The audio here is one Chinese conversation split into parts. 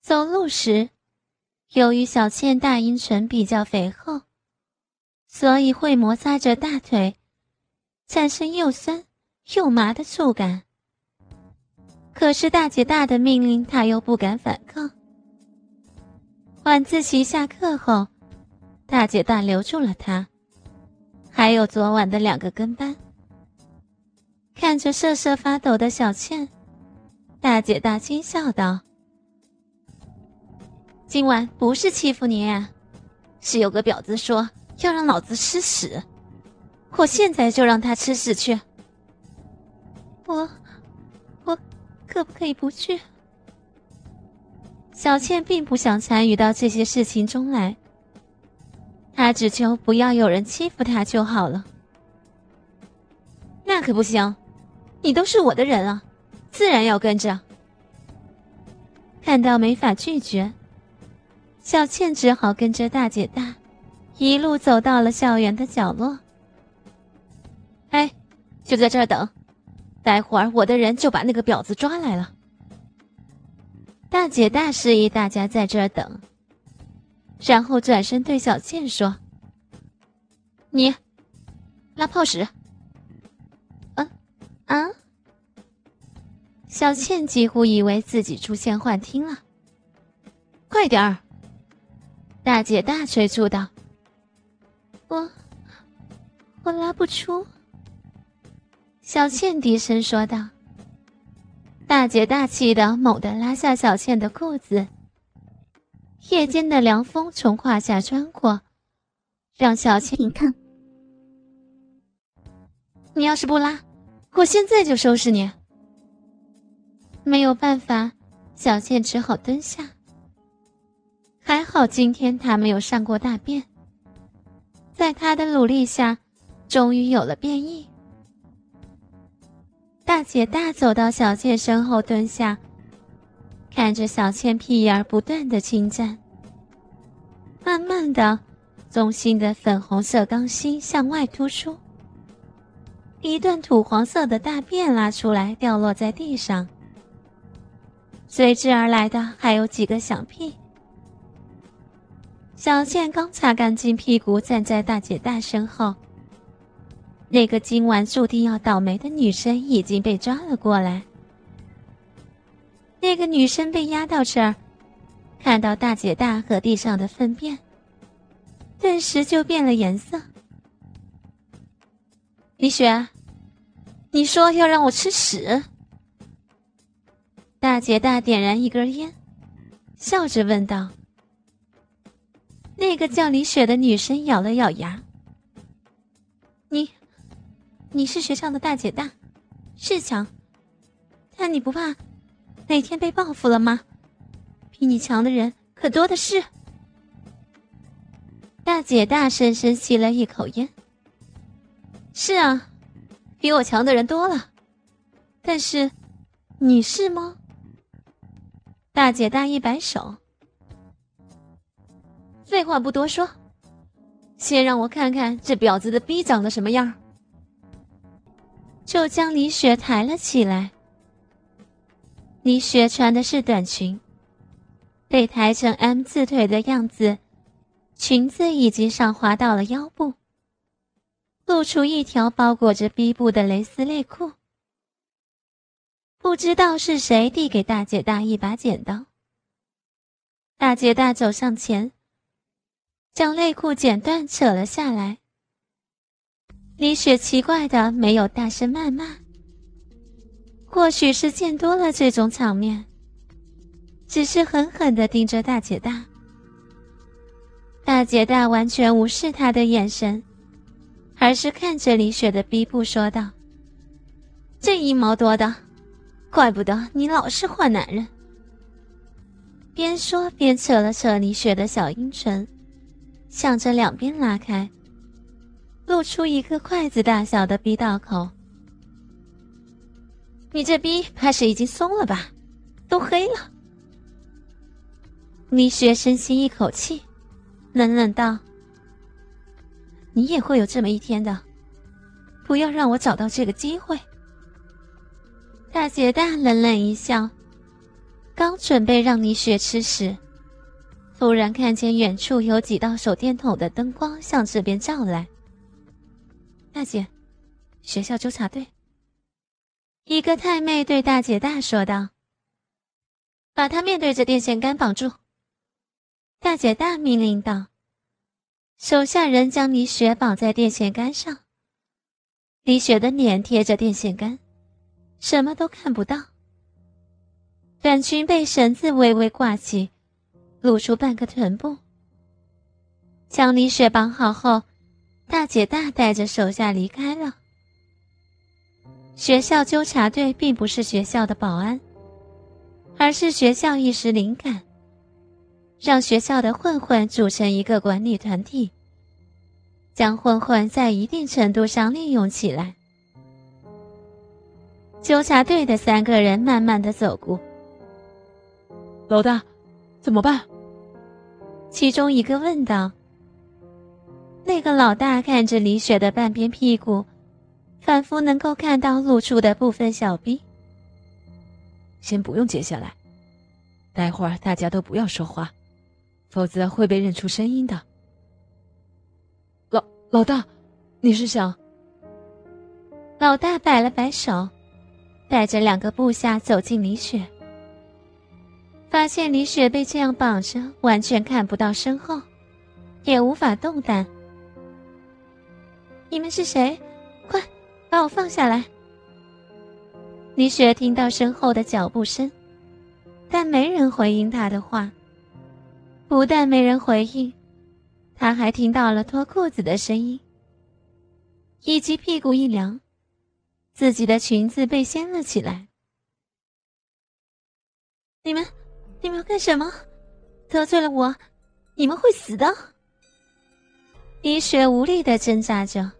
走路时，由于小倩大阴唇比较肥厚，所以会摩擦着大腿，产生又酸又麻的触感。可是大姐大的命令，她又不敢反抗。晚自习下课后，大姐大留住了她，还有昨晚的两个跟班。看着瑟瑟发抖的小倩，大姐大轻笑道。今晚不是欺负你，是有个婊子说要让老子吃屎，我现在就让他吃屎去。我，我，可不可以不去？小倩并不想参与到这些事情中来，她只求不要有人欺负她就好了。那可不行，你都是我的人啊，自然要跟着。看到没法拒绝。小倩只好跟着大姐大，一路走到了校园的角落。哎，就在这儿等，待会儿我的人就把那个婊子抓来了。大姐大示意大家在这儿等，然后转身对小倩说：“你，拉炮屎。”嗯，啊！小倩几乎以为自己出现幻听了，快点儿！大姐大催促道：“我，我拉不出。”小倩低声说道。大姐大气的猛地拉下小倩的裤子。夜间的凉风从胯下穿过，让小倩你看，你要是不拉，我现在就收拾你。没有办法，小倩只好蹲下。好今天他没有上过大便，在他的努力下，终于有了便意。大姐大走到小倩身后蹲下，看着小倩屁眼儿不断的侵占，慢慢的，中心的粉红色钢芯向外突出，一段土黄色的大便拉出来掉落在地上，随之而来的还有几个响屁。小倩刚擦干净屁股，站在大姐大身后。那个今晚注定要倒霉的女生已经被抓了过来。那个女生被押到这儿，看到大姐大和地上的粪便，顿时就变了颜色。李雪，你说要让我吃屎？大姐大点燃一根烟，笑着问道。那个叫李雪的女生咬了咬牙：“你，你是学校的大姐大，是强，但你不怕哪天被报复了吗？比你强的人可多的是。”大姐大深深吸了一口烟：“是啊，比我强的人多了，但是你是吗？”大姐大一摆手。废话不多说，先让我看看这婊子的逼长得什么样。就将李雪抬了起来。李雪穿的是短裙，被抬成 M 字腿的样子，裙子已经上滑到了腰部，露出一条包裹着逼部的蕾丝内裤。不知道是谁递给大姐大一把剪刀。大姐大走上前。将内裤剪断，扯了下来。李雪奇怪的没有大声谩骂，或许是见多了这种场面，只是狠狠的盯着大姐大。大姐大完全无视他的眼神，而是看着李雪的逼部说道：“这一毛多的，怪不得你老是换男人。”边说边扯了扯李雪的小阴唇。向着两边拉开，露出一个筷子大小的逼道口。你这逼怕是已经松了吧？都黑了。李雪深吸一口气，冷冷道：“你也会有这么一天的，不要让我找到这个机会。”大姐大冷冷一笑，刚准备让李雪吃时，突然看见远处有几道手电筒的灯光向这边照来。大姐，学校纠察队。一个太妹对大姐大说道：“把她面对着电线杆绑住。”大姐大命令道。手下人将李雪绑在电线杆上。李雪的脸贴着电线杆，什么都看不到。短裙被绳子微微挂起，露出半个臀部。将李雪绑好后，大姐大带着手下离开了。学校纠察队并不是学校的保安，而是学校一时灵感。让学校的混混组成一个管理团体，将混混在一定程度上利用起来。纠察队的三个人慢慢的走过。老大，怎么办？其中一个问道。那个老大看着李雪的半边屁股，仿佛能够看到露出的部分小臂。先不用接下来，待会儿大家都不要说话。否则会被认出声音的。老老大，你是想？老大摆了摆手，带着两个部下走进李雪，发现李雪被这样绑着，完全看不到身后，也无法动弹。你们是谁？快把我放下来！李雪听到身后的脚步声，但没人回应她的话。不但没人回应，他还听到了脱裤子的声音，以及屁股一凉，自己的裙子被掀了起来。你们，你们要干什么？得罪了我，你们会死的！李雪无力的挣扎着，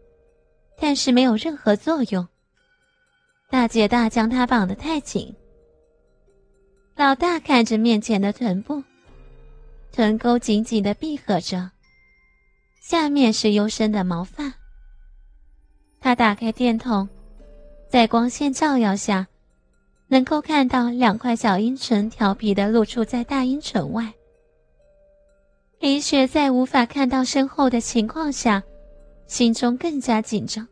但是没有任何作用。大姐大将她绑得太紧。老大看着面前的臀部。臀沟紧紧的闭合着，下面是幽深的毛发。他打开电筒，在光线照耀下，能够看到两块小阴唇调皮的露出在大阴唇外。李雪在无法看到身后的情况下，心中更加紧张。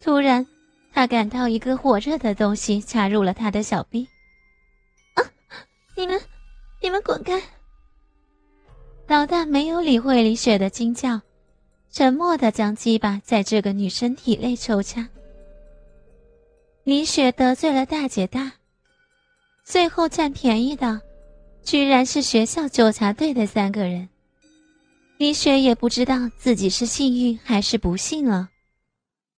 突然，他感到一个火热的东西插入了他的小臂。啊！你们，你们滚开！老大没有理会李雪的惊叫，沉默的将鸡巴在这个女生体内抽插。李雪得罪了大姐大，最后占便宜的，居然是学校纠察队的三个人。李雪也不知道自己是幸运还是不幸了。